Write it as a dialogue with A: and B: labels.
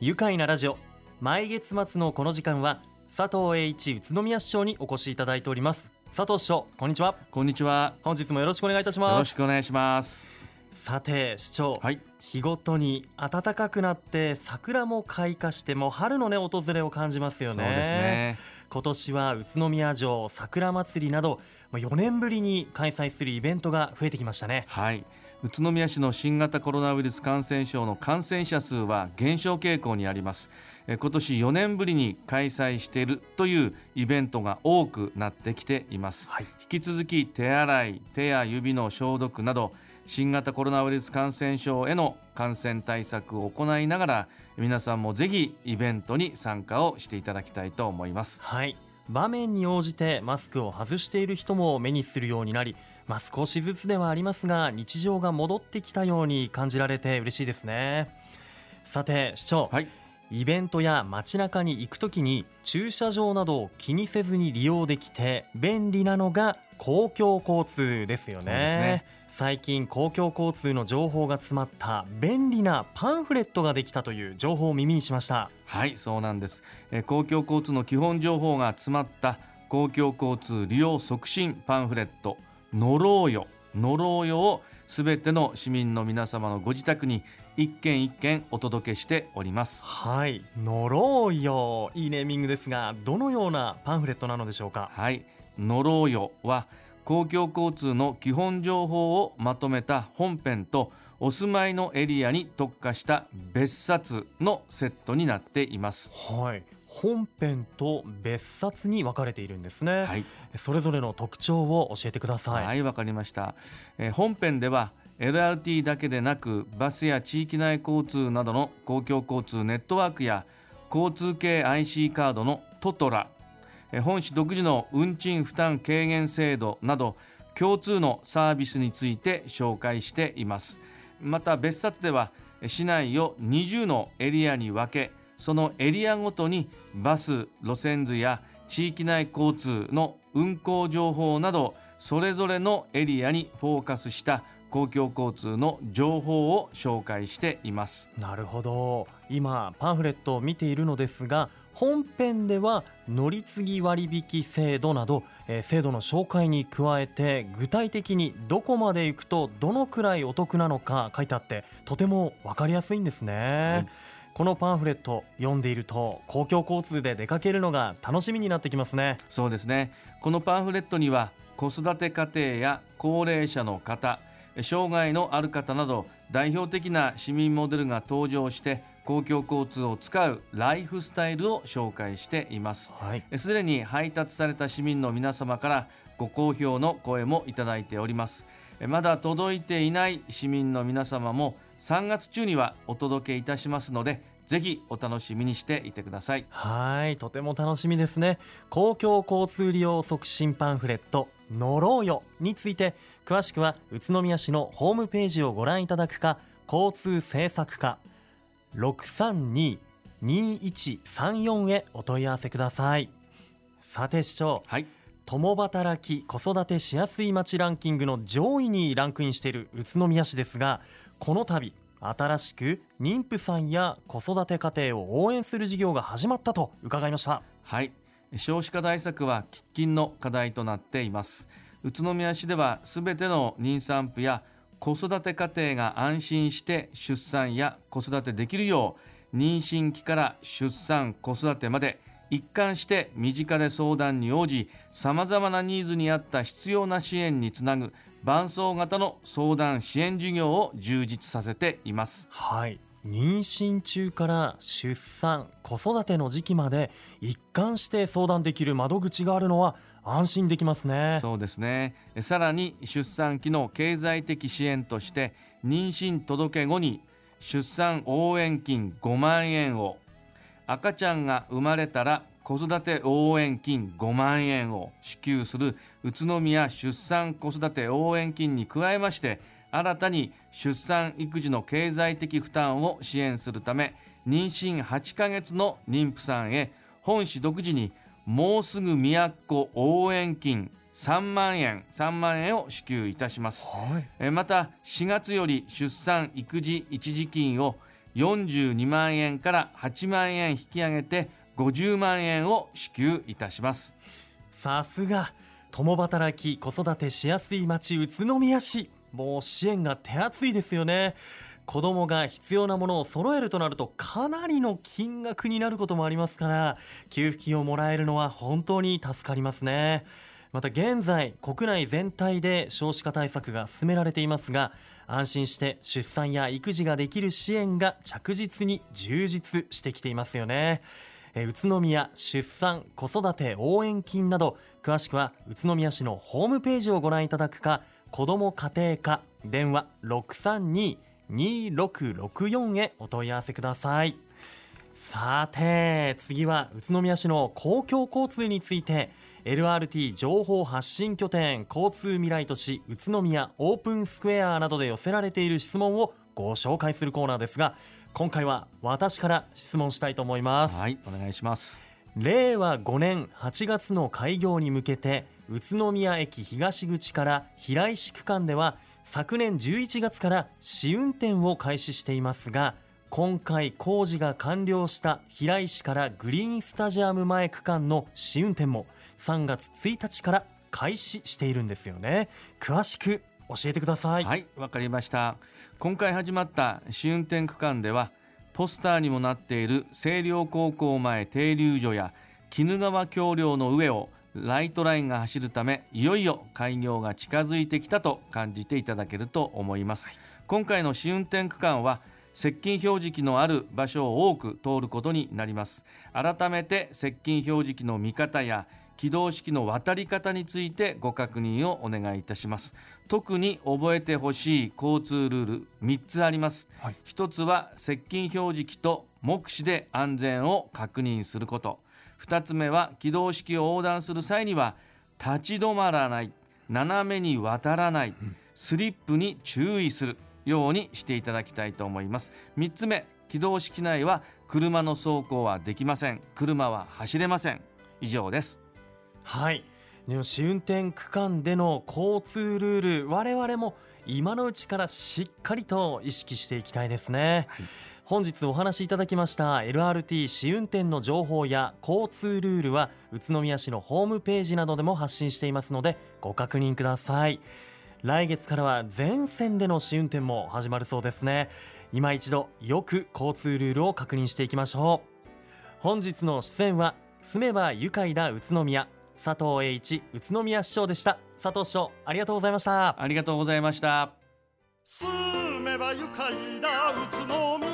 A: 愉快なラジオ毎月末のこの時間は佐藤栄一宇都宮市長にお越しいただいております佐藤市長こんにちは
B: こんにちは。
A: 本日もよろしくお願いいたし
B: よろ
A: ます
B: しくお願いします。
A: さて市長、
B: はい。
A: 日ごとに暖かくなって桜も開花してもう春のね訪れを感じますよね
B: そうですね。
A: 今年は宇都宮城桜祭りなどまあ4年ぶりに開催するイベントが増えてきましたね
B: はい。宇都宮市の新型コロナウイルス感染症の感染者数は減少傾向にあります。え今年4年ぶりに開催しているというイベントが多くなってきています。
A: はい
B: 引き続き手洗い、手や指の消毒など新型コロナウイルス感染症への感染対策を行いながら皆さんもぜひイベントに参加をしていただきたいと思います。
A: はい場面に応じてマスクを外している人も目にするようになり、まあ、少しずつではありますが日常が戻ってきたように感じられて嬉しいですね。さて市長、
B: はい。
A: イベントや街中に行くときに駐車場などを気にせずに利用できて便利なのが公共交通ですよね。
B: ね。
A: 最近公共交通の情報が詰まった便利なパンフレットができたという情報を耳にしました。
B: はいそうなんです、えー公共交通の基本情報が詰まった公共交通利用促進パンフレット乗ろうよ。乗ろうよをすべての市民の皆様のご自宅に一件一件お届けしております。
A: はい。乗ろうよ。いいネーミングですがどのようなパンフレットなのでしょうか？
B: はい。乗ろうよは公共交通の基本情報をまとめた本編とお住まいのエリアに特化した別冊のセットになっています。
A: はい本編と別冊に分かれているんですね、
B: はい。
A: それぞれの特徴を教えてください。
B: はい、わ、かりました、えー本編では LRT だけでなくバスや地域内交通などの公共交通ネットワークや交通系 IC カードのトトラ、えー本市独自の運賃負担軽減制度など共通のサービスについて紹介しています。また別冊ではえー市内を20のエリアに分けそのエリアごとにバス路線図や地域内交通の運行情報などそれぞれのエリアにフォーカスした公共交通の情報を紹介しています。
A: なるほど。今パンフレットを見ているのですが本編では乗り継ぎ割引制度など、えー制度の紹介に加えて具体的にどこまで行くとどのくらいお得なのか書いてあってとても分かりやすいんですね、
B: い
A: このパンフレット読んでいると公共交通で出かけるのが楽しみになってきますね。
B: そうですね。このパンフレットには子育て家庭や高齢者の方障害のある方など代表的な市民モデルが登場して公共交通を使うライフスタイルを紹介しています。
A: はい。
B: すでに配達された市民の皆様からご好評の声もいただいております。えまだ届いていない市民の皆様も3月中にはお届けいたしますのでぜひお楽しみにしていてください。
A: はいとても楽しみですね。公共交通利用促進パンフレット乗ろうよについて詳しくは宇都宮市のホームページをご覧いただくか交通政策課632-2134へお問い合わせください。さて市長
B: はい。
A: 共働き子育てしやすい街ランキングの上位にランクインしている宇都宮市ですがこの度新しく妊婦さんや子育て家庭を応援する事業が始まったと伺いました。
B: はい。少子化対策は喫緊の課題となっています。宇都宮市ではすべての妊産婦や子育て家庭が安心して出産や子育てできるよう妊娠期から出産子育てまで一貫して身近で相談に応じさまざまなニーズに合った必要な支援につなぐ伴走型の相談支援事業を充実させています。
A: はい。妊娠中から出産子育ての時期まで一貫して相談できる窓口があるのは安心できますね。
B: そうですね。えさらに出産期の経済的支援として妊娠届後に出産応援金5万円を赤ちゃんが生まれたら子育て応援金5万円を支給する宇都宮出産子育て応援金に加えまして新たに出産育児の経済的負担を支援するため妊娠8ヶ月の妊婦さんへ本市独自にもうすぐ都応援金3万円3万円を支給いたします。
A: はい。
B: えーまた4月より出産育児一時金を42万円から8万円引き上げて50万円を支給いたします。
A: さすが共働き子育てしやすい町宇都宮市。もう支援が手厚いですよね。子供が必要なものを揃えるとなるとかなりの金額になることもありますから給付金をもらえるのは本当に助かりますね。また現在国内全体で少子化対策が進められていますが安心して出産や育児ができる支援が着実に充実してきていますよね。え宇都宮出産子育て応援金など詳しくは宇都宮市のホームページをご覧いただくか子ども家庭課電話632-2664へお問い合わせください。さて次は宇都宮市の公共交通について LRT 情報発信拠点交通未来都市宇都宮オープンスクエアなどで寄せられている質問をご紹介するコーナーですが今回は私から質問したいと思います。
B: はいお願いします。
A: 令和5年8月の開業に向けて宇都宮駅東口から平石区間では昨年11月から試運転を開始していますが今回工事が完了した平石からグリーンスタジアム前区間の試運転も3月1日から開始しているんですよね。詳しく教えてください。
B: はいわかりました。今回始まった試運転区間ではポスターにもなっている清涼高校前停留所や鬼怒川橋梁の上をライトラインが走るためいよいよ開業が近づいてきたと感じていただけると思います、今回の試運転区間は接近表示器のある場所を多く通ることになります。改めて接近表示器の見方や起動式の渡り方についてご確認をお願いいたします。特に覚えてほしい交通ルール3つあります、はい、1つは接近表示器と目視で安全を確認すること。2つ目は起動式を横断する際には立ち止まらない。斜めに渡らない、スリップに注意する。ようにしていただきたいと思います。3つ目起動式内は車の走行はできません。車は走れません。以上です
A: はい。試運転区間での交通ルール我々も今のうちからしっかりと意識していきたいですね、はい、本日お話しいただきました LRT 試運転の情報や交通ルールは宇都宮市のホームページなどでも発信していますのでご確認ください。来月からは全線での試運転も始まるそうですね。今一度よく交通ルールを確認していきましょう。本日の出演は住めば愉快だ宇都宮佐藤栄一宇都宮市長でした。佐藤市長ありがとうございました。
B: ありがとうございました
C: 住めば愉快だ宇都宮。